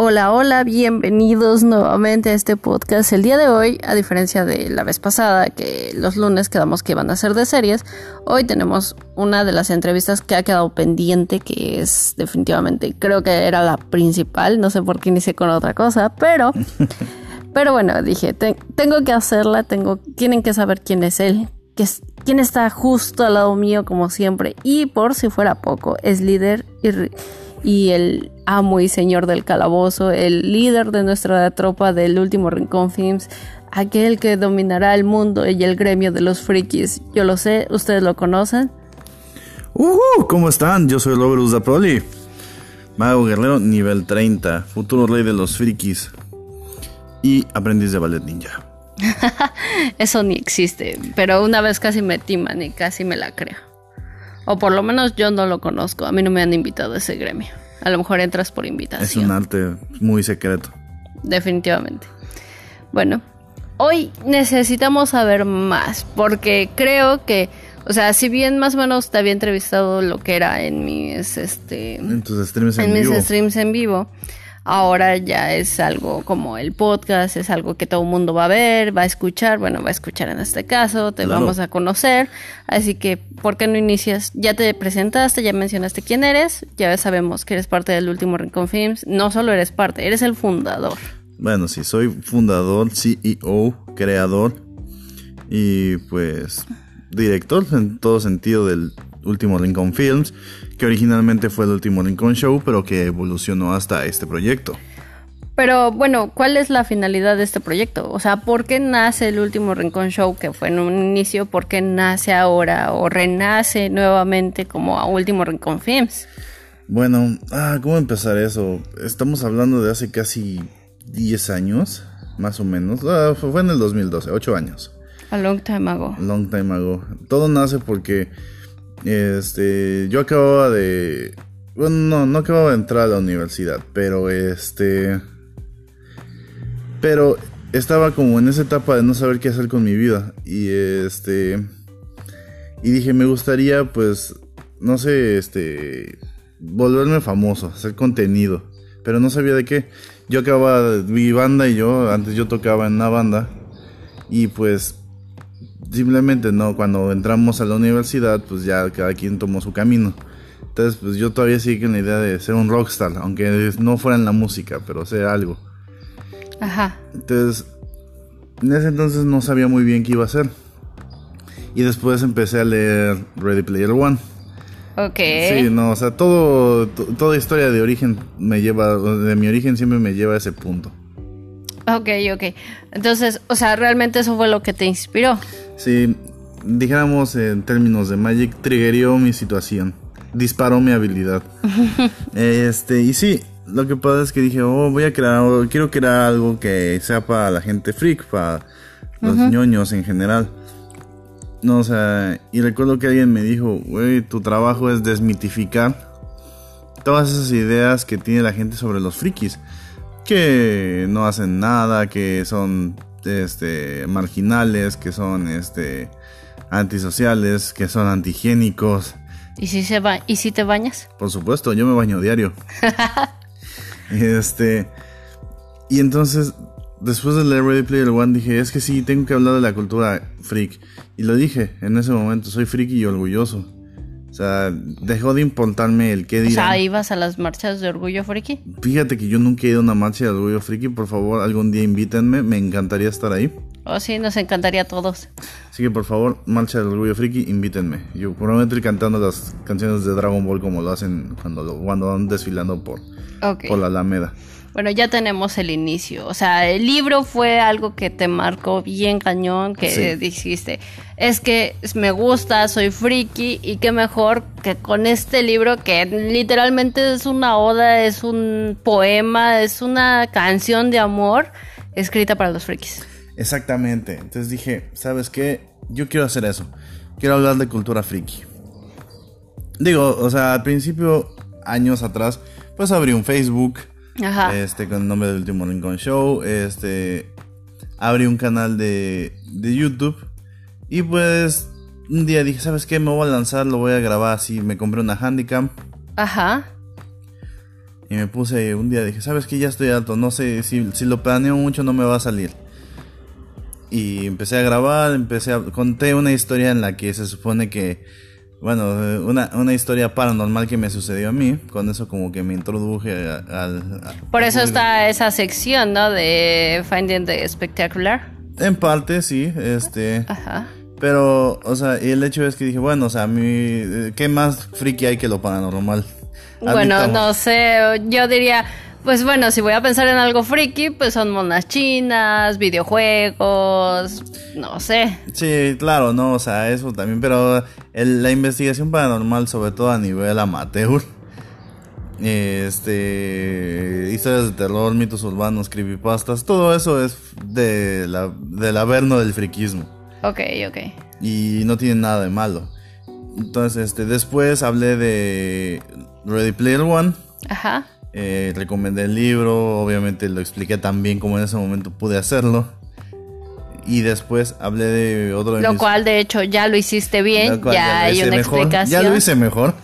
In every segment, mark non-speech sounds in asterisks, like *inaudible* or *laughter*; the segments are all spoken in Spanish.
Hola, hola, bienvenidos nuevamente a este podcast. El día de hoy, a diferencia de la vez pasada, que los lunes quedamos que iban a ser de series, hoy tenemos una de las entrevistas que ha quedado pendiente, que es definitivamente, creo que era la principal, no sé por qué inicié con otra cosa, pero, *laughs* pero bueno, dije, tengo que hacerla, tengo, tienen que saber quién es él, que es, quién está justo al lado mío como siempre, y por si fuera poco, es líder y y el amo y señor del calabozo, el líder de nuestra tropa del último Rincón Films, aquel que dominará el mundo y el gremio de los frikis. Yo lo sé, ustedes lo conocen. Uh, ¿Cómo están? Yo soy Loberus Proli, mago guerrero nivel 30, futuro rey de los frikis y aprendiz de ballet ninja. *laughs* Eso ni existe, pero una vez casi me timan y casi me la creo. O por lo menos yo no lo conozco. A mí no me han invitado a ese gremio. A lo mejor entras por invitación. Es un arte muy secreto. Definitivamente. Bueno, hoy necesitamos saber más. Porque creo que, o sea, si bien más o menos te había entrevistado lo que era en mis, este, en tus streams en, en mis streams en vivo ahora ya es algo como el podcast, es algo que todo el mundo va a ver, va a escuchar, bueno, va a escuchar en este caso, te vamos a conocer, así que, ¿por qué no inicias? Ya te presentaste, ya mencionaste quién eres, ya sabemos que eres parte del último Rincón Films, no solo eres parte, eres el fundador. Bueno, sí, soy fundador, CEO, creador y pues director en todo sentido del último Lincoln Films, que originalmente fue el último Lincoln Show, pero que evolucionó hasta este proyecto. Pero bueno, ¿cuál es la finalidad de este proyecto? O sea, ¿por qué nace el último Rincón Show que fue en un inicio? ¿Por qué nace ahora o renace nuevamente como a Último Rincón Films? Bueno, ah, ¿cómo empezar eso? Estamos hablando de hace casi 10 años, más o menos. Ah, fue en el 2012, 8 años. A long time ago. Long time ago. Todo nace porque este, yo acababa de... Bueno, no, no acababa de entrar a la universidad, pero este... Pero estaba como en esa etapa de no saber qué hacer con mi vida. Y este... Y dije, me gustaría pues, no sé, este... Volverme famoso, hacer contenido. Pero no sabía de qué. Yo acababa, mi banda y yo, antes yo tocaba en una banda. Y pues simplemente no, cuando entramos a la universidad, pues ya cada quien tomó su camino. Entonces, pues yo todavía sigo con la idea de ser un rockstar, aunque no fuera en la música, pero ser algo. Ajá. Entonces, en ese entonces no sabía muy bien qué iba a hacer. Y después empecé a leer Ready Player One. Ok. Sí, no, o sea, todo, toda historia de origen me lleva, de mi origen siempre me lleva a ese punto. Ok, ok. Entonces, o sea, realmente eso fue lo que te inspiró. Sí, dijéramos en términos de Magic, triggerió mi situación. Disparó mi habilidad. *laughs* este, y sí, lo que pasa es que dije, oh, voy a crear, quiero crear algo que sea para la gente freak, para los ñoños en general. No, o sea, y recuerdo que alguien me dijo, güey, tu trabajo es desmitificar todas esas ideas que tiene la gente sobre los frikis que no hacen nada, que son este marginales, que son este antisociales, que son antihigiénicos. ¿Y si se va y si te bañas? Por supuesto, yo me baño diario. *laughs* este y entonces después de leer Ready Player One dije, es que sí, tengo que hablar de la cultura freak. Y lo dije en ese momento, soy friki y orgulloso. Sea, dejó de importarme el qué dirán. O sea, ¿ibas a las marchas de Orgullo Friki? Fíjate que yo nunca he ido a una marcha de Orgullo Friki. Por favor, algún día invítenme. Me encantaría estar ahí. Oh, sí, nos encantaría a todos. Así que, por favor, marcha de Orgullo Friki, invítenme. Yo prometo ir cantando las canciones de Dragon Ball como lo hacen cuando, cuando van desfilando por, por la Alameda. Bueno, ya tenemos el inicio. O sea, el libro fue algo que te marcó bien cañón, que dijiste, es que me gusta, soy friki y qué mejor que con este libro que literalmente es una oda, es un poema, es una canción de amor escrita para los frikis. Exactamente. Entonces dije, ¿sabes qué? Yo quiero hacer eso. Quiero hablar de cultura friki. Digo, o sea, al principio, años atrás, pues abrí un Facebook este, con el nombre del último Lincoln Show. Este, abrí un canal de, de YouTube. Y pues, un día dije, ¿sabes qué? Me voy a lanzar, lo voy a grabar así. Me compré una Handicam. Ajá. Y me puse un día, dije, ¿sabes qué? Ya estoy alto, no sé, si, si lo planeo mucho no me va a salir. Y empecé a grabar, empecé a... Conté una historia en la que se supone que... Bueno, una, una historia paranormal que me sucedió a mí. Con eso como que me introduje al... Por eso está esa sección, ¿no? De Finding the Spectacular. En parte, sí, este... Ajá. Pero, o sea, y el hecho es que dije, bueno, o sea, a mí, eh, ¿qué más friki hay que lo paranormal? Bueno, no sé, yo diría, pues bueno, si voy a pensar en algo friki, pues son monas chinas, videojuegos, no sé. Sí, claro, no, o sea, eso también, pero el- la investigación paranormal, sobre todo a nivel amateur, *laughs* este, historias de terror, mitos urbanos, creepypastas, todo eso es de la, del averno del friquismo Ok, ok. y no tiene nada de malo. Entonces, este, después hablé de Ready Player One. Ajá. Eh, recomendé el libro, obviamente lo expliqué tan bien como en ese momento pude hacerlo. Y después hablé de otro de Lo mis- cual, de hecho, ya lo hiciste bien, ya hay una mejor. explicación. Ya lo hice mejor.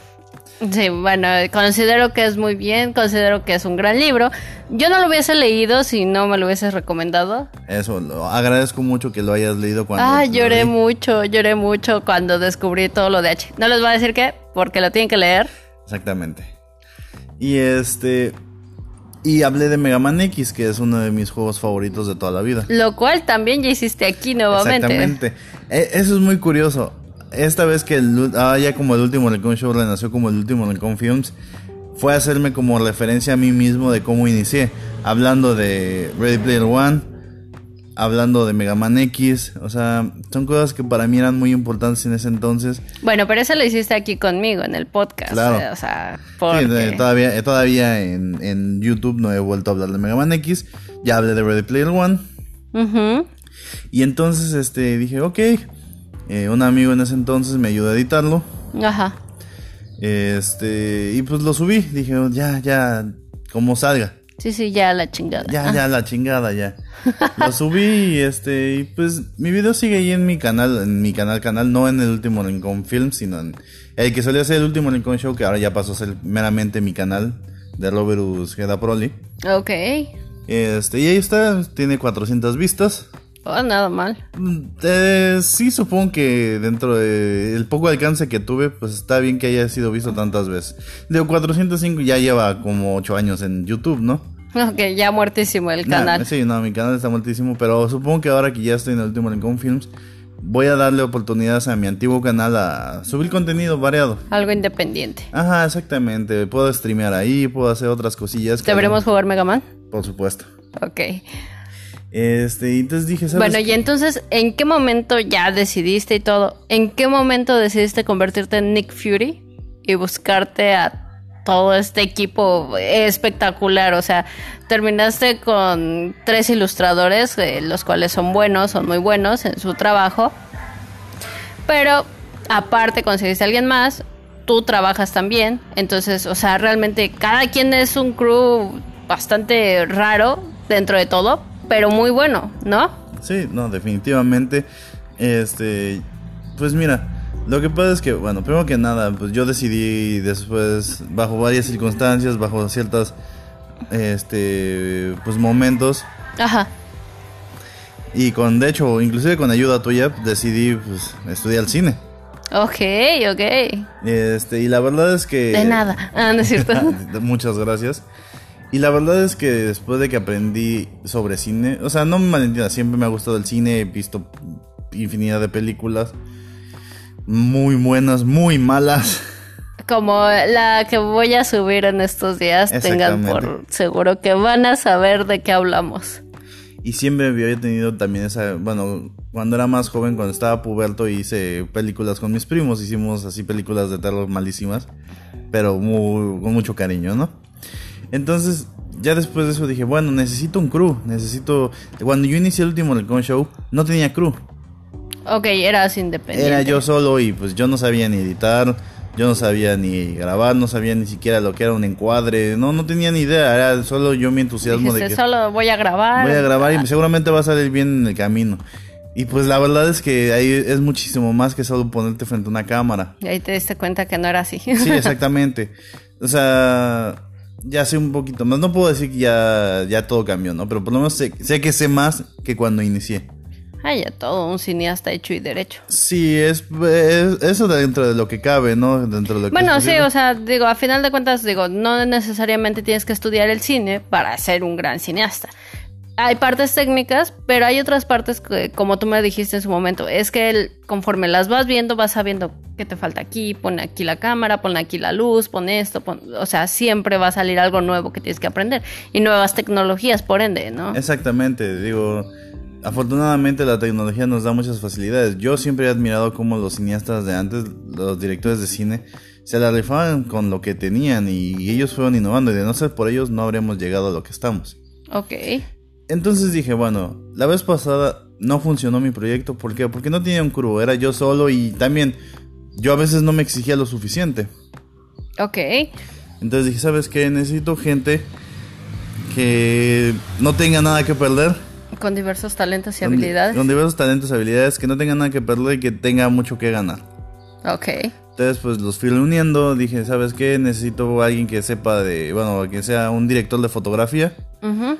Sí, bueno, considero que es muy bien, considero que es un gran libro. Yo no lo hubiese leído si no me lo hubieses recomendado. Eso, lo agradezco mucho que lo hayas leído cuando... Ah, lo lloré leí. mucho, lloré mucho cuando descubrí todo lo de H. No les voy a decir qué, porque lo tienen que leer. Exactamente. Y este... Y hablé de Mega Man X, que es uno de mis juegos favoritos de toda la vida. Lo cual también ya hiciste aquí nuevamente. Exactamente. E- eso es muy curioso. Esta vez que el, ah, ya como el último Recon Show renació como el último Recon Films, fue hacerme como referencia a mí mismo de cómo inicié. Hablando de Ready Player One, hablando de Mega Man X. O sea, son cosas que para mí eran muy importantes en ese entonces. Bueno, pero eso lo hiciste aquí conmigo en el podcast. Claro. eh, O sea, porque... todavía, eh, todavía en, en YouTube no he vuelto a hablar de Mega Man X. Ya hablé de Ready Player One. Ujú. Y entonces este dije, ok. Eh, un amigo en ese entonces me ayudó a editarlo. Ajá. Este, y pues lo subí. Dije, "Oh, ya, ya, como salga. Sí, sí, ya la chingada. Ya, Ah, ya, la chingada, ya. *laughs* Lo subí y este, y pues mi video sigue ahí en mi canal, en mi canal, canal, no en el último Rincón Film, sino en el que solía ser el último Rincón Show, que ahora ya pasó a ser meramente mi canal de Roberus Geda Proli. Ok. Este, y ahí está, tiene 400 vistas. Oh, nada mal. Mm, eh, sí, supongo que dentro del poco alcance que tuve, pues está bien que haya sido visto tantas veces. De 405 ya lleva como 8 años en YouTube, ¿no? Ok, ya muertísimo el Nah, canal. sí, no, mi canal está muertísimo, pero supongo que ahora que ya estoy en el último Rincón Films, voy a darle oportunidades a mi antiguo canal a subir contenido variado. Algo independiente. Ajá, exactamente. Puedo streamear ahí, puedo hacer otras cosillas. que- ¿Deberemos jugar Mega Man? Por supuesto. Ok. Este, y entonces dije, ¿sabes? Bueno, y entonces, ¿en qué momento ya decidiste y todo? ¿En qué momento decidiste convertirte en Nick Fury y buscarte a todo este equipo espectacular? O sea, terminaste con tres ilustradores, eh, los cuales son buenos, son muy buenos en su trabajo. Pero aparte conseguiste a alguien más, tú trabajas también. Entonces, o sea, realmente cada quien es un crew bastante raro dentro de todo, pero muy bueno, ¿no? Sí, no, definitivamente. Este, pues mira, lo que pasa es que, bueno, primero que nada, pues yo decidí después, bajo varias circunstancias, bajo ciertas, este, pues momentos, Ajá. y con, de hecho, inclusive con ayuda tuya, decidí, pues, estudiar cine. Ok, ok. Este, y la verdad es que... De nada. Ah, no es cierto. *laughs* Muchas gracias. Y la verdad es que después de que aprendí sobre cine, o sea, no me malentiendas, siempre me ha gustado el cine, he visto infinidad de películas, muy buenas, muy malas. *laughs* Como la que voy a subir en estos días, tengan por seguro que van a saber de qué hablamos. Y siempre había tenido también esa, bueno, cuando era más joven, cuando estaba puberto, hice películas con mis primos, hicimos así películas de terror malísimas, pero muy, con mucho cariño, ¿no? Entonces, ya después de eso dije, bueno, necesito un crew, necesito... Cuando yo inicié el último Recon Show, no tenía crew. Ok, eras independiente. Era yo solo y pues yo no sabía ni editar, yo no sabía ni grabar, no sabía ni siquiera lo que era un encuadre, no, no tenía ni idea, era solo yo mi entusiasmo Dijiste, de que solo voy a grabar. voy a grabar y seguramente va a salir bien en el camino. Y pues la verdad es que ahí es muchísimo más que solo ponerte frente a una cámara. Y ahí te diste cuenta que no era así. Sí, *laughs* exactamente. O sea, ya sé un poquito más. No puedo decir que ya, ya todo cambió, ¿no? Pero por lo menos sé, sé que sé más que cuando inicié. Ah, ya todo, un cineasta hecho y derecho. Sí, es, es- eso dentro de lo que cabe, ¿no? Dentro de lo Bueno, sí, o sea, digo, a final de cuentas, digo, no necesariamente tienes que estudiar el cine para ser un gran cineasta. Hay partes técnicas, pero hay otras partes que, como tú me dijiste en su momento, es que el- conforme las vas viendo, vas sabiendo qué te falta aquí, pon aquí la cámara, pon aquí la luz, pon esto, pon- o sea, siempre va a salir algo nuevo que tienes que aprender y nuevas tecnologías, por ende, ¿no? Exactamente, digo, afortunadamente la tecnología nos da muchas facilidades. Yo siempre he admirado cómo los cineastas de antes, los directores de cine, se la rifaban con lo que tenían y ellos fueron innovando y de no ser por ellos no habríamos llegado a lo que estamos. Ok. Entonces dije, bueno, la vez pasada no funcionó mi proyecto, ¿por qué? Porque no tenía un curvo, era yo solo y también yo a veces no me exigía lo suficiente. Ok. Entonces dije, ¿sabes qué? Necesito gente que no tenga nada que perder. Con diversos talentos y con habilidades. Con diversos talentos y habilidades, que no tenga nada que perder y que tenga mucho que ganar. Ok. Entonces, pues los fui reuniendo. Dije, ¿sabes qué? Necesito alguien que sepa de. Bueno, que sea un director de fotografía. Ujú,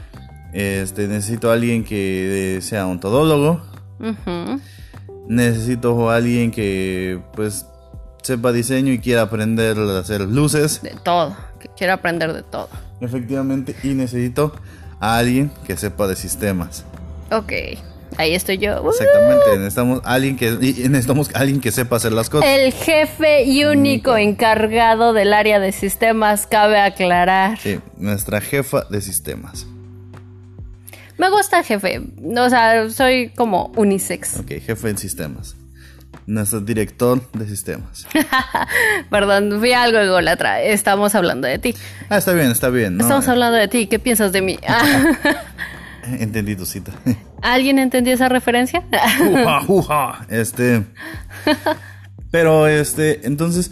Este, necesito alguien que eh, sea un todólogo. ujú. Necesito alguien que, pues, sepa diseño y quiera aprender a hacer luces. De todo. Que quiero aprender de todo. Efectivamente. Y necesito a alguien que sepa de sistemas. Ok. Ahí estoy yo. Uh, Exactamente. Necesitamos alguien que, necesitamos alguien que sepa hacer las cosas. El jefe y único encargado del área de sistemas, cabe aclarar. Sí, nuestra jefa de sistemas. Me gusta jefe. O sea, soy como unisex. *laughs* Ok, jefe de sistemas. Nuestro director de sistemas. *laughs* Perdón, fui algo ególatra. Estamos hablando de ti. Ah, está bien, está bien. ¿no? Estamos hablando de ti. ¿Qué piensas de mí? *laughs* Ah, Entendí tu cita. ¿Alguien entendió esa referencia? Este. Pero este, entonces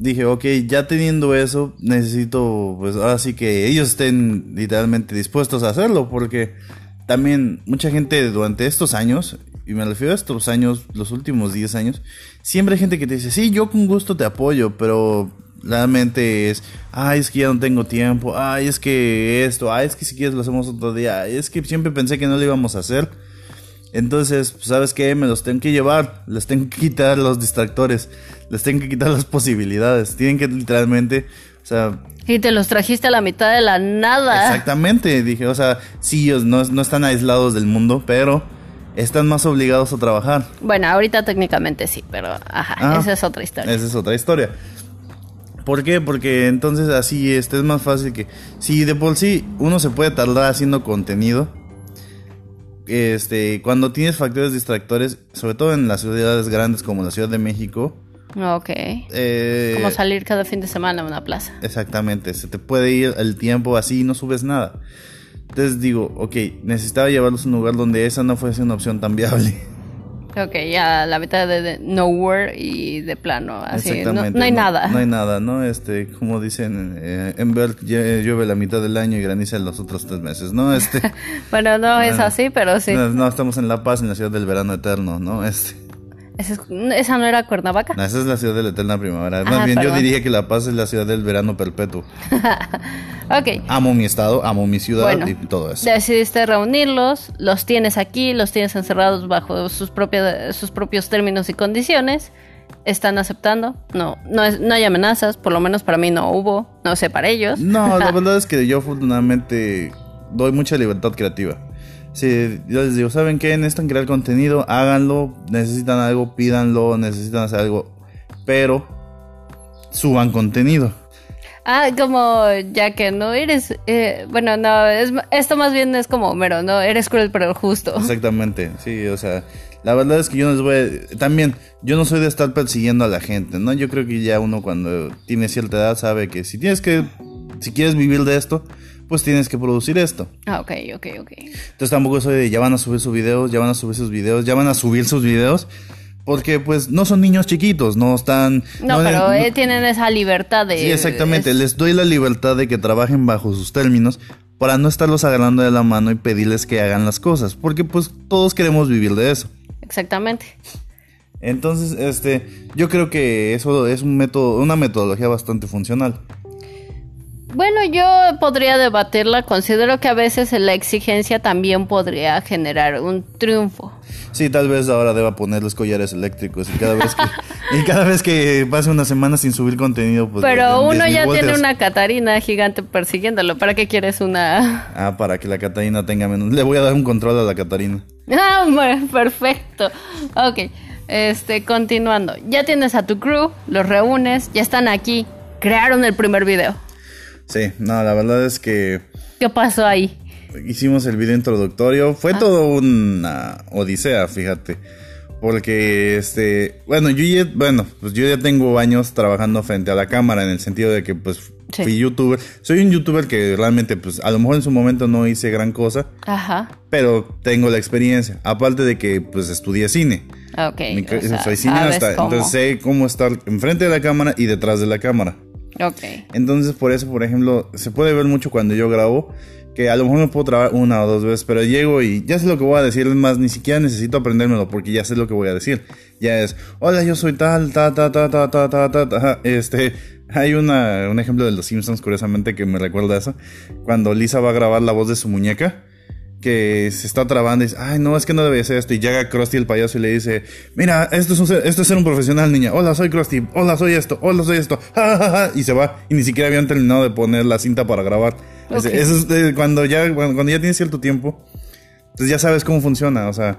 dije, ok, ya teniendo eso, necesito, pues ahora sí que ellos estén literalmente dispuestos a hacerlo, porque también mucha gente durante estos años, y me refiero a estos años, los últimos 10 años, siempre hay gente que te dice, sí, yo con gusto te apoyo, pero realmente es, ay, es que ya no tengo tiempo, ay, es que esto, ay, es que si quieres lo hacemos otro día, es que siempre pensé que no lo íbamos a hacer. Entonces, pues, ¿sabes qué? Me los tengo que llevar, les tengo que quitar los distractores, les tengo que quitar las posibilidades, tienen que literalmente, o sea, y te los trajiste a la mitad de la nada. exactamente, dije, o sea, sí, ellos no, no están aislados del mundo, pero están más obligados a trabajar. Bueno, ahorita técnicamente sí, pero ajá, Ah, esa es otra historia. Esa es otra historia. ¿Por qué? Porque entonces así este es más fácil que si de por sí uno se puede tardar haciendo contenido, este, cuando tienes factores distractores, sobre todo en las ciudades grandes como la Ciudad de México, Ok. eh, Como salir cada fin de semana a una plaza. exactamente, se te puede ir el tiempo así y no subes nada. Entonces digo, ok, necesitaba llevarlos a un lugar donde esa no fuese una opción tan viable. *laughs* Ok, ya a la mitad de, nowhere y de plano, así. No, no hay nada. No hay nada, ¿no? Este, como dicen, eh, en Bert lle- llueve la mitad del año y graniza los otros tres meses, ¿no? Este, *laughs* bueno, no es así, pero sí. no, no, estamos en La Paz, en la ciudad del verano eterno, ¿no? Este, Esa, es- esa no era Cuernavaca. no, esa es la ciudad de la eterna primavera. Ah, Más bien, yo perdón. diría que La Paz es la ciudad del verano perpetuo. *laughs* Ok. Amo mi estado, amo mi ciudad Bueno, y todo eso. decidiste reunirlos, los tienes aquí, los tienes encerrados bajo sus, propios sus propios términos y condiciones. Están aceptando. No, no, es, no hay amenazas, por lo menos para mí no hubo. No sé para ellos. No, la *laughs* verdad es que yo afortunadamente doy mucha libertad creativa. Si yo les digo, ¿saben qué? Necesitan crear contenido, háganlo. Necesitan algo, pídanlo. Necesitan hacer algo. Pero suban contenido. Ah, como ya que no eres. eh, bueno, no, es, esto más bien es como Homero, ¿no? Eres cruel pero justo. Exactamente, sí, o sea, la verdad es que yo no les voy a... También, yo no soy de estar persiguiendo a la gente, ¿no? Yo creo que ya uno cuando tiene cierta edad sabe que si tienes que... Si quieres vivir de esto, pues tienes que producir esto. Ah, ok, ok, ok. Entonces tampoco soy de ya van a subir sus videos, ya van a subir sus videos, ya van a subir sus videos. Porque pues no son niños chiquitos, no están... No, pero no- eh, tienen esa libertad de. Sí, exactamente. es- Les doy la libertad de que trabajen bajo sus términos para no estarlos agarrando de la mano y pedirles que hagan las cosas. Porque pues todos queremos vivir de eso. Exactamente. Entonces, este, yo creo que eso es un método, una metodología bastante funcional. Bueno, yo podría debatirla. Considero que a veces la exigencia también podría generar un triunfo. Sí, tal vez ahora deba poner los collares eléctricos y cada vez que, *laughs* y cada vez que pase una semana sin subir contenido, pues... Pero uno ya tiene una Catarina gigante persiguiéndolo. ¿Para qué quieres una...? Ah, para que la Catarina tenga menos... Le voy a dar un control a la Catarina. Ah, perfecto. Ok, este, continuando. Ya tienes a tu crew, los reúnes, ya están aquí. Crearon el primer video. Sí, no, la verdad es que... ¿Qué pasó ahí? Hicimos el video introductorio. Fue ah. todo una odisea, fíjate. Porque, este, bueno, yo ya, bueno, pues yo ya tengo años trabajando frente a la cámara en el sentido de que, pues, fui youtuber. Soy un youtuber que realmente, pues, a lo mejor en su momento no hice gran cosa. Ajá. Pero tengo la experiencia. Aparte de que, pues, estudié cine. Ok. soy cineasta. Entonces sé cómo estar enfrente de la cámara y detrás de la cámara. Ok. Entonces, por eso, por ejemplo, se puede ver mucho cuando yo grabo, que a lo mejor me puedo trabar una o dos veces, pero llego y ya sé lo que voy a decir, es más, ni siquiera necesito aprendérmelo porque ya sé lo que voy a decir. Ya es, hola, yo soy tal, ta, ta, ta, ta, ta, ta, ta, ta. Este, *laughs* hay una, un ejemplo de los Simpsons, curiosamente, que me recuerda eso. Cuando Lisa va a grabar la voz de su muñeca que se está trabando y dice, ay, no, es que no debe ser esto. Y llega Krusty el payaso y le dice, mira, esto es, esto es ser un profesional, niña. Hola, soy Krusty. Hola, soy esto. Hola, soy esto. y se va. Y ni siquiera habían terminado de poner la cinta para grabar. Eso es cuando ya, cuando, ya tienes cierto tiempo, pues ya sabes cómo funciona. O sea,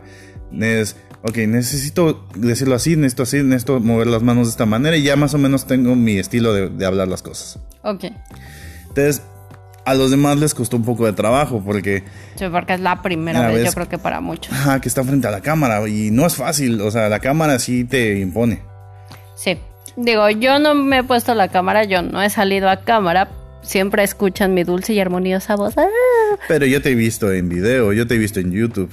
es, ok, necesito decirlo así, necesito así, necesito mover las manos de esta manera y ya más o menos tengo mi estilo de, de hablar las cosas. Ok. Entonces, a los demás les costó un poco de trabajo porque... Sí, porque es la primera vez, yo creo que para muchos. Ajá, que está frente a la cámara y no es fácil, o sea, la cámara sí te impone. Sí, digo, yo no me he puesto la cámara, yo no he salido a cámara, siempre escuchan mi dulce y armoniosa voz. ¡Ah! Pero yo te he visto en video, yo te he visto en YouTube.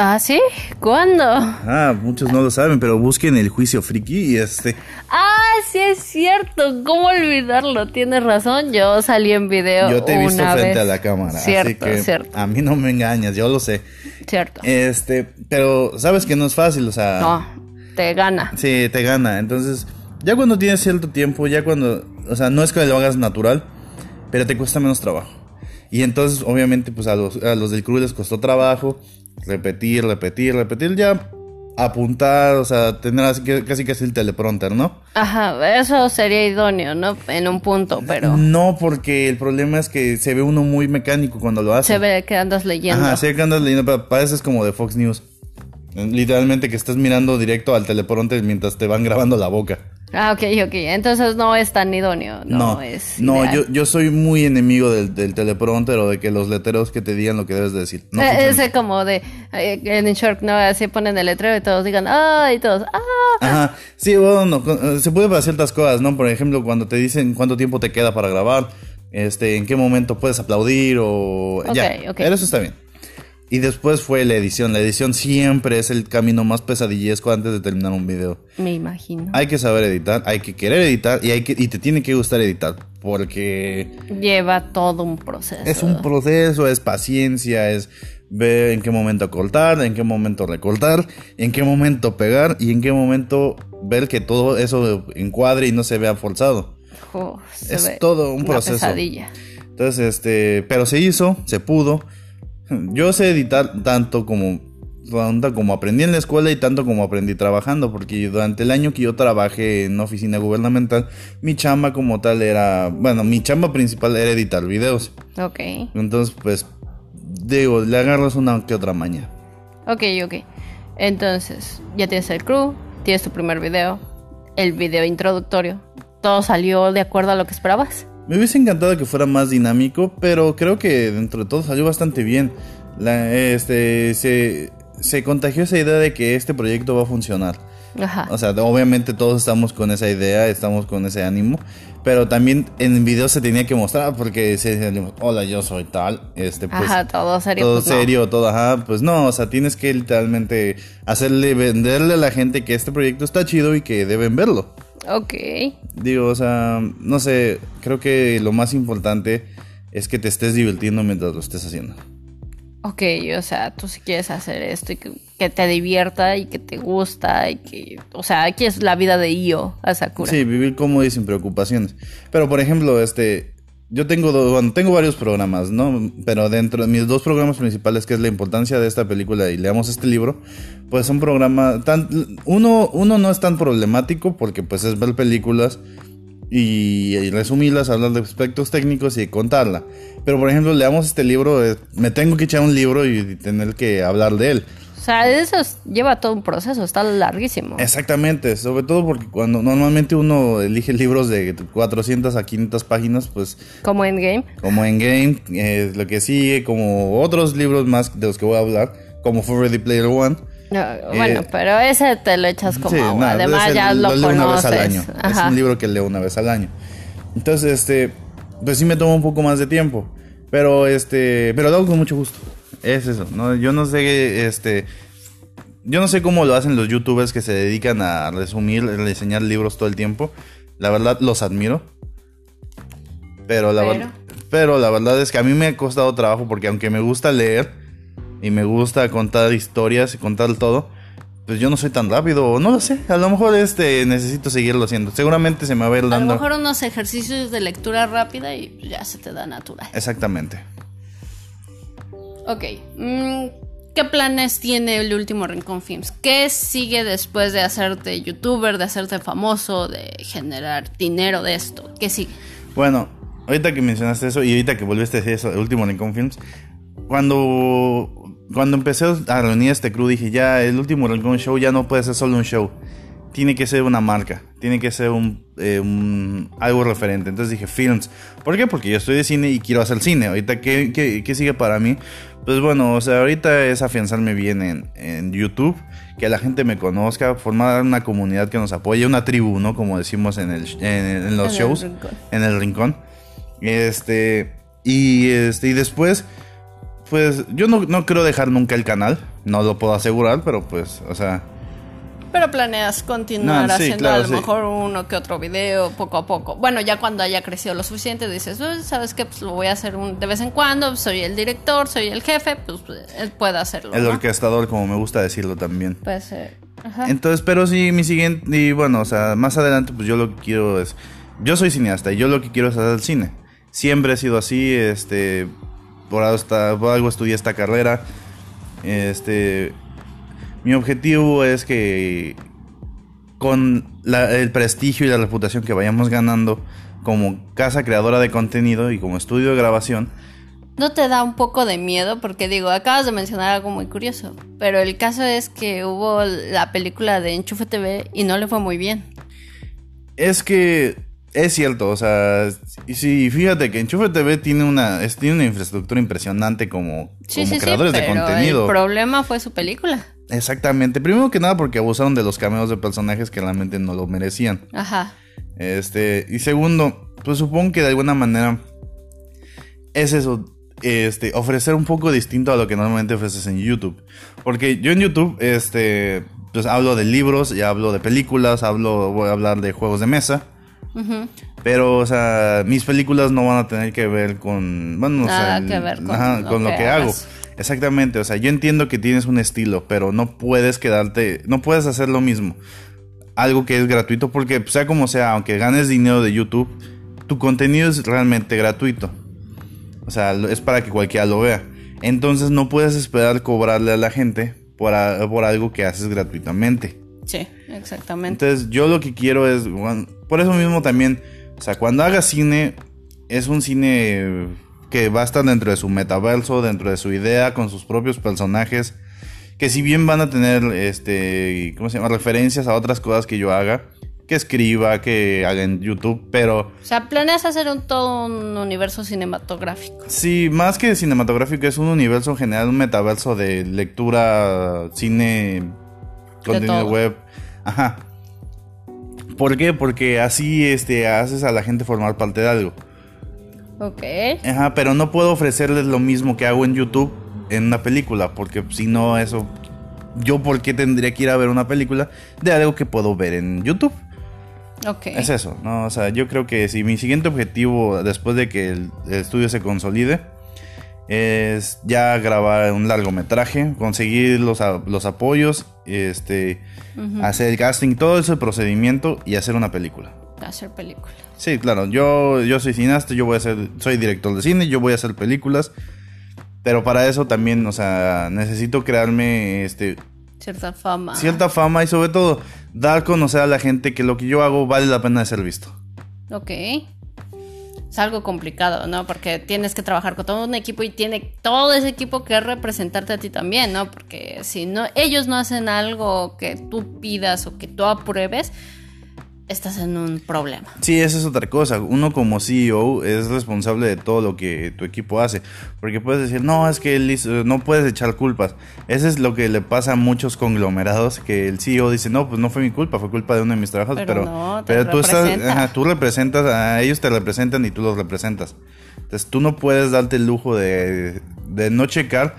¿Ah, sí? ¿Cuándo? Ah, muchos no lo saben, pero busquen el juicio friki y este. Ah, sí es cierto. ¿Cómo olvidarlo? Tienes razón. Yo salí en video. Yo te he visto frente a la cámara. Cierto, así que cierto. A mí no me engañas, yo lo sé. Cierto. Este, pero sabes que no es fácil, o sea. No, te gana. Sí, te gana. Entonces, ya cuando tienes cierto tiempo, ya cuando. O sea, no es que lo hagas natural, pero te cuesta menos trabajo. Y entonces, obviamente, pues a los, a los del crew les costó trabajo repetir, repetir, repetir, ya apuntar, o sea, tener así que casi casi el teleprompter, ¿no? Ajá, eso sería idóneo, ¿no? En un punto, pero... No, porque el problema es que se ve uno muy mecánico cuando lo hace. Se ve que andas leyendo. Ajá, se ve que andas leyendo, pero pareces como de Fox News. Literalmente que estás mirando directo al teleprompter mientras te van grabando la boca. Ah, ok, ok. Entonces no es tan idóneo. No, no es. No, yo, yo soy muy enemigo del, del, teleprompter o de que los letreros que te digan lo que debes decir. No eh, ese como de. Eh, en Short, ¿no? Así ponen el letrero y todos digan, ¡ah! Y todos, ¡ah! Ajá. Sí, bueno, eh, se puede para ciertas cosas, ¿no? Por ejemplo, cuando te dicen cuánto tiempo te queda para grabar, este, en qué momento puedes aplaudir o. ya. Ok. Eso está bien. Y después fue la edición. La edición siempre es el camino más pesadillesco antes de terminar un video. Me imagino. Hay que saber editar, hay que querer editar y, hay que, y te tiene que gustar editar. Porque... Lleva todo un proceso. Es un proceso, es paciencia, es ver en qué momento cortar, en qué momento recortar, en qué momento pegar y en qué momento ver que todo eso encuadre y no se vea forzado. es todo un proceso. Pesadilla. Entonces, este, pero se hizo, se pudo. Yo sé editar tanto como como aprendí en la escuela y tanto como aprendí trabajando, porque durante el año que yo trabajé en oficina gubernamental, mi chamba como tal era, bueno, mi chamba principal era editar videos. Ok. Entonces, pues, digo, le agarras una que otra maña. Ok, ok. Entonces, ya tienes el crew, tienes tu primer video, el video introductorio. ¿Todo salió de acuerdo a lo que esperabas? Me hubiese encantado que fuera más dinámico, pero creo que dentro de todo salió bastante bien. La, este, se, se contagió esa idea de que este proyecto va a funcionar. Ajá. O sea, obviamente todos estamos con esa idea, estamos con ese ánimo, pero también en el video se tenía que mostrar porque se decía, hola, yo soy tal, este, pues, ajá, todo serio, todo pues serio, todo, ajá, pues no, o sea, tienes que literalmente hacerle venderle a la gente que este proyecto está chido y que deben verlo. Ok. Digo, o sea, no sé, creo que lo más importante es que te estés divirtiendo mientras lo estés haciendo. Ok, o sea, tú si quieres hacer esto y que, te divierta y que te gusta y que, o sea, aquí es la vida de Io a Sakura. Sí, vivir cómodo y sin preocupaciones. Pero por ejemplo, este, yo tengo, bueno, tengo varios programas, ¿no? Pero dentro de mis dos programas principales, que es la importancia de esta película y leamos este libro, pues son programas, tan, uno, uno no es tan problemático porque pues es ver películas y, resumirlas, hablar de aspectos técnicos y contarla. Pero por ejemplo, leamos este libro, eh, me tengo que echar un libro y tener que hablar de él. O sea, eso lleva todo un proceso, está larguísimo. Exactamente, sobre todo porque cuando normalmente uno elige libros de 400 a 500 páginas, pues... Como Endgame. Como Endgame, es lo que sigue, como otros libros más de los que voy a hablar, como For Ready Player One. bueno, eh, pero ese te lo echas como Además, ya lo, leo una vez al año. Es un libro que leo una vez al año. Entonces, este, pues sí me toma un poco más de tiempo. Pero este, pero lo hago con mucho gusto. Es eso, ¿no? Yo no sé, este... Yo no sé cómo lo hacen los youtubers que se dedican a resumir, a reseñar libros todo el tiempo. La verdad, los admiro. Pero la, pero la verdad es que a mí me ha costado trabajo porque aunque me gusta leer y me gusta contar historias y contar todo, pues yo no soy tan rápido, o no lo sé, a lo mejor este necesito seguirlo haciendo. Seguramente se me va a ir dando. A lo mejor unos ejercicios de lectura rápida y ya se te da natural. Exactamente. Ok. Mm, ¿Qué planes tiene el último Rincón Films? ¿Qué sigue después de hacerte youtuber, de hacerte famoso, de generar dinero de esto? ¿Qué sigue? Bueno, ahorita que mencionaste eso y ahorita que volviste a decir eso, el último Rincón Films, cuando, cuando empecé a reunir este crew dije, ya, el último Rincón Show ya no puede ser solo un show tiene que ser una marca, tiene que ser eh, un, algo referente. Entonces dije, films. ¿Por qué? Porque yo estoy de cine y quiero hacer cine. Ahorita, ¿qué, qué, sigue para mí? Pues bueno, o sea, ahorita es afianzarme bien en, en, YouTube, que la gente me conozca, formar una comunidad que nos apoye, una tribu, ¿no? Como decimos en, el, en, los shows, en el rincón. Este, y, este, y después, pues yo no, no creo dejar nunca el canal, no lo puedo asegurar, pero pues, o sea pero planeas continuar haciendo a lo mejor uno que otro video poco a poco. Bueno, ya cuando haya crecido lo suficiente dices, pues, ¿sabes qué? Pues lo voy a hacer un, de vez en cuando, soy el director, soy el jefe, pues, él puede hacerlo. El orquestador, como me gusta decirlo también. Puede ser. Entonces, pero sí, mi siguiente, y bueno, o sea, más adelante, pues yo lo que quiero es, yo soy cineasta y yo lo que quiero es hacer el cine. Siempre he sido así, este, por algo, por algo estudié esta carrera, este mi objetivo es que con el prestigio y la reputación que vayamos ganando como casa creadora de contenido y como estudio de grabación, ¿No te da un poco de miedo? Porque digo, acabas de mencionar algo muy curioso, pero el caso es que hubo la película de Enchufe TV y no le fue muy bien. Es que es cierto, o sea, sí, fíjate que Enchufe TV tiene una, tiene una infraestructura impresionante como, creadores de contenido. El problema fue su película. Exactamente. Primero que nada porque abusaron de los cameos de personajes que realmente no lo merecían. Ajá. Este, y segundo, pues supongo que de alguna manera es eso, este, ofrecer un poco distinto a lo que normalmente ofreces en YouTube. Porque yo en YouTube, este, pues hablo de libros, ya hablo de películas, hablo, voy a hablar de juegos de mesa. Pero, o sea, mis películas no van a tener que ver con, bueno, Nada que ver con, lo, que, hago. Exactamente, o sea, yo entiendo que tienes un estilo, pero no puedes quedarte, no puedes hacer lo mismo. Algo que es gratuito, porque sea como sea, aunque ganes dinero de YouTube, tu contenido es realmente gratuito. O sea, es para que cualquiera lo vea. Entonces no puedes esperar cobrarle a la gente por, por algo que haces gratuitamente. Sí, exactamente. Entonces yo lo que quiero es, por eso mismo también, o sea, cuando haga cine, es un cine que va a estar dentro de su metaverso, dentro de su idea, con sus propios personajes, que si bien van a tener, este, ¿cómo se llama? Referencias a otras cosas que yo haga, que escriba, que haga en YouTube, pero... O sea, planeas hacer un, todo un universo cinematográfico. Sí, más que cinematográfico, es un universo en general, un metaverso de lectura, cine, contenido web. Ajá. ¿Por qué? Porque así este, haces a la gente formar parte de algo. Ok. Ajá, pero no puedo ofrecerles lo mismo que hago en YouTube en una película, porque si no, eso. Yo, ¿por qué tendría que ir a ver una película de algo que puedo ver en YouTube? Ok. Es eso, ¿no? O sea, yo creo que si mi siguiente objetivo, después de que el, estudio se consolide, es ya grabar un largometraje, conseguir los, los apoyos, este, hacer el casting, todo ese procedimiento y hacer una película. Hacer películas. Sí, claro, yo, yo soy cineasta, yo voy a ser, soy director de cine, yo voy a hacer películas, pero para eso también, o sea, necesito crearme, este, Cierta fama. cierta fama y sobre todo dar a conocer a la gente que lo que yo hago vale la pena de ser visto. Ok. Es algo complicado, ¿no? Porque tienes que trabajar con todo un equipo y tiene todo ese equipo que representarte a ti también, ¿no? Porque si no, ellos no hacen algo que tú pidas o que tú apruebes, estás en un problema. Sí, esa es otra cosa. Uno como CEO es responsable de todo lo que tu equipo hace. Porque puedes decir, no, es que él hizo- no puedes echar culpas. Eso es lo que le pasa a muchos conglomerados, que el CEO dice, no, pues no fue mi culpa, fue culpa de uno de mis trabajos. Pero Pero, no, te pero tú, estás, ajá, tú representas, a ellos te representan y tú los representas. Entonces tú no puedes darte el lujo de, de no checar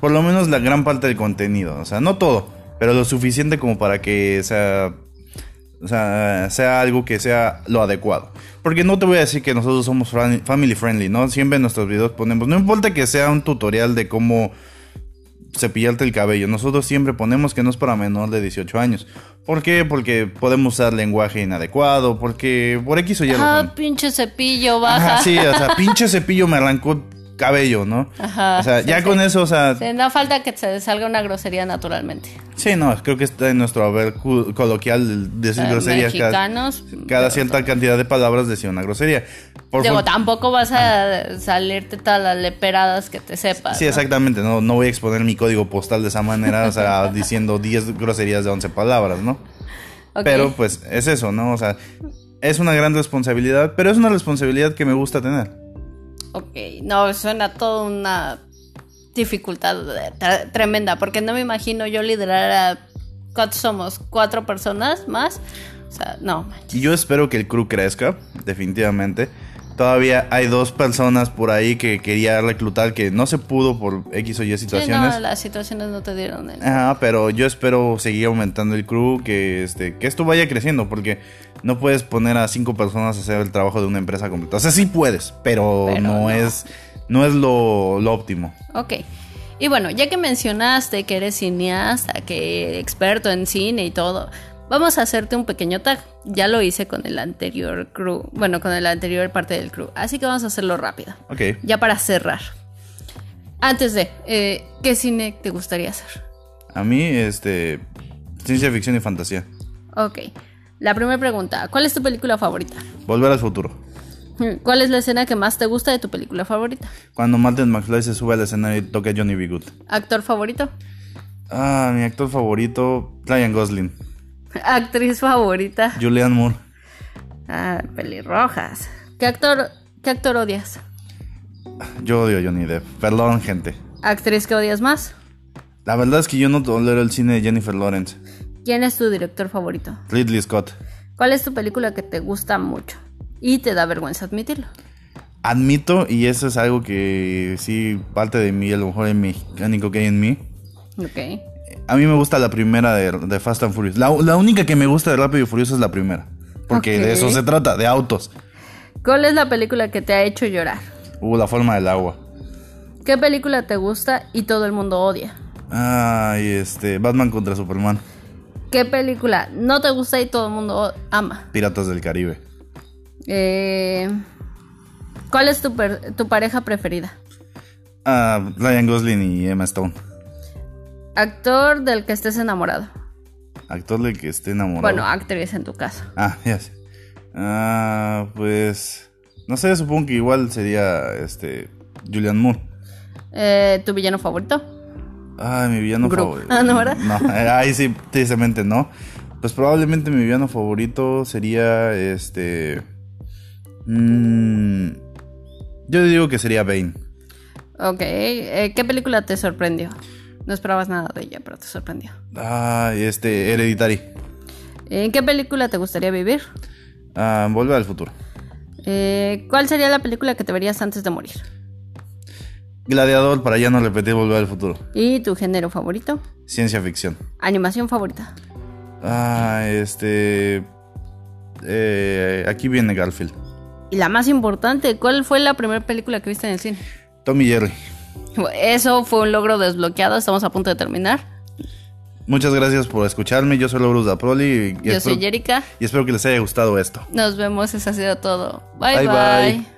por lo menos la gran parte del contenido. O sea, no todo, pero lo suficiente como para que sea, o sea, sea algo que sea lo adecuado. Porque no te voy a decir que nosotros somos family friendly, ¿no? Siempre en nuestros videos ponemos, no importa que sea un tutorial de cómo cepillarte el cabello, nosotros siempre ponemos que no es para menor de 18 años. ¿Por qué? Porque podemos usar lenguaje inadecuado, porque por X o Y Ah, pinche cepillo, baja. Ajá, sí, o sea, *laughs* pinche cepillo me arrancó cabello, ¿no? Ajá, o sea, sí, ya sí. con eso, o sea, Sí, no falta que se salga una grosería naturalmente. sí, no, creo que está en nuestro haber coloquial decir Eh, groserías. Cada, mexicanos. cada cierta cantidad de palabras decía una grosería. Por Digo, tampoco vas a salirte todas las leperadas que te sepas. Sí, ¿no? exactamente, no, no voy a exponer mi código postal de esa manera, o sea, *laughs* diciendo 10 groserías de 11 palabras, ¿no? Pero pues es eso, ¿no? O sea, es una gran responsabilidad, pero es una responsabilidad que me gusta tener. Ok, no, suena toda una dificultad tre- tremenda, porque no me imagino yo liderar a... ¿Cuántos somos? ¿Cuatro personas más? O sea, no. Y yo espero que el crew crezca, definitivamente. Todavía hay dos personas por ahí que quería reclutar que no se pudo por X o Y Sí, situaciones. no, las situaciones no te dieron el... Ajá, pero yo espero seguir aumentando el crew, que este, que esto vaya creciendo, porque no puedes poner a cinco personas a hacer el trabajo de una empresa completa. O sea, sí puedes, pero, Pero no, no. es, no es lo, lo óptimo. Ok. Y bueno, ya que mencionaste que eres cineasta, que experto en cine y todo, vamos a hacerte un pequeño tag. Ya lo hice con el anterior crew, bueno, con la anterior parte del crew, así que vamos a hacerlo rápido. Ok. Ya para cerrar. Antes de, eh, ¿qué cine te gustaría hacer? A mí, este, ciencia ficción y fantasía. Ok. La primera pregunta, ¿cuál es tu película favorita? Volver al futuro. ¿Cuál es la escena que más te gusta de tu película favorita? Cuando Martin McFly se sube al escenario y toca Johnny B. Good. ¿Actor favorito? Ah, mi actor favorito, Ryan Gosling. *laughs* ¿Actriz favorita? Julianne Moore. Ah, pelirrojas. ¿Qué actor, qué actor odias? Yo odio a Johnny Depp. Perdón, gente. ¿Actriz que odias más? La verdad es que yo no tolero el cine de Jennifer Lawrence. ¿Quién es tu director favorito? Ridley Scott. ¿Cuál es tu película que te gusta mucho? Y te da vergüenza admitirlo. Admito, y eso es algo que sí parte de mí, a lo mejor es mecánico que hay en mí. Ok. A mí me gusta la primera de, de Fast and Furious. La, la única que me gusta de Rápido y Furioso es la primera. Porque de eso se trata, de autos. ¿Cuál es la película que te ha hecho llorar? Uh, la forma del agua. ¿Qué película te gusta y todo el mundo odia? Ay, este, Batman contra Superman. ¿Qué película no te gusta y todo el mundo ama? Piratas del Caribe. Eh, ¿Cuál es tu, per- tu pareja preferida? Ah, Ryan Gosling y Emma Stone. Actor del que estés enamorado. Actor del que esté enamorado. Bueno, actriz en tu caso. Ah, *laughs* ya sé. Ah, pues. No sé, supongo que igual sería este. Julian Moore. Eh, ¿Tu villano favorito? Ay, mi villano favorito. Ah, ¿no, verdad? No, *laughs* eh, ahí sí, precisamente no. Pues probablemente mi villano favorito sería este. mm, yo digo que sería Bane. Ok. eh, ¿Qué película te sorprendió? No esperabas nada de ella, pero te sorprendió. Ah, este, Hereditary. ¿En qué película te gustaría vivir? Ah, Volver al futuro. Eh, ¿Cuál sería la película que te verías antes de morir? Gladiador, para ya no repetir Volver al futuro. ¿Y tu género favorito? Ciencia ficción. ¿Animación favorita? Ah, este. eh, aquí viene Garfield. Y la más importante, ¿cuál fue la primera película que viste en el cine? Tommy Jerry. Eso fue un logro desbloqueado, estamos a punto de terminar. Muchas gracias por escucharme. Yo soy Laurus Daproli. Y Yo espero, soy Jerica. y espero que les haya gustado esto. Nos vemos, eso ha sido todo. bye. Bye, bye. bye.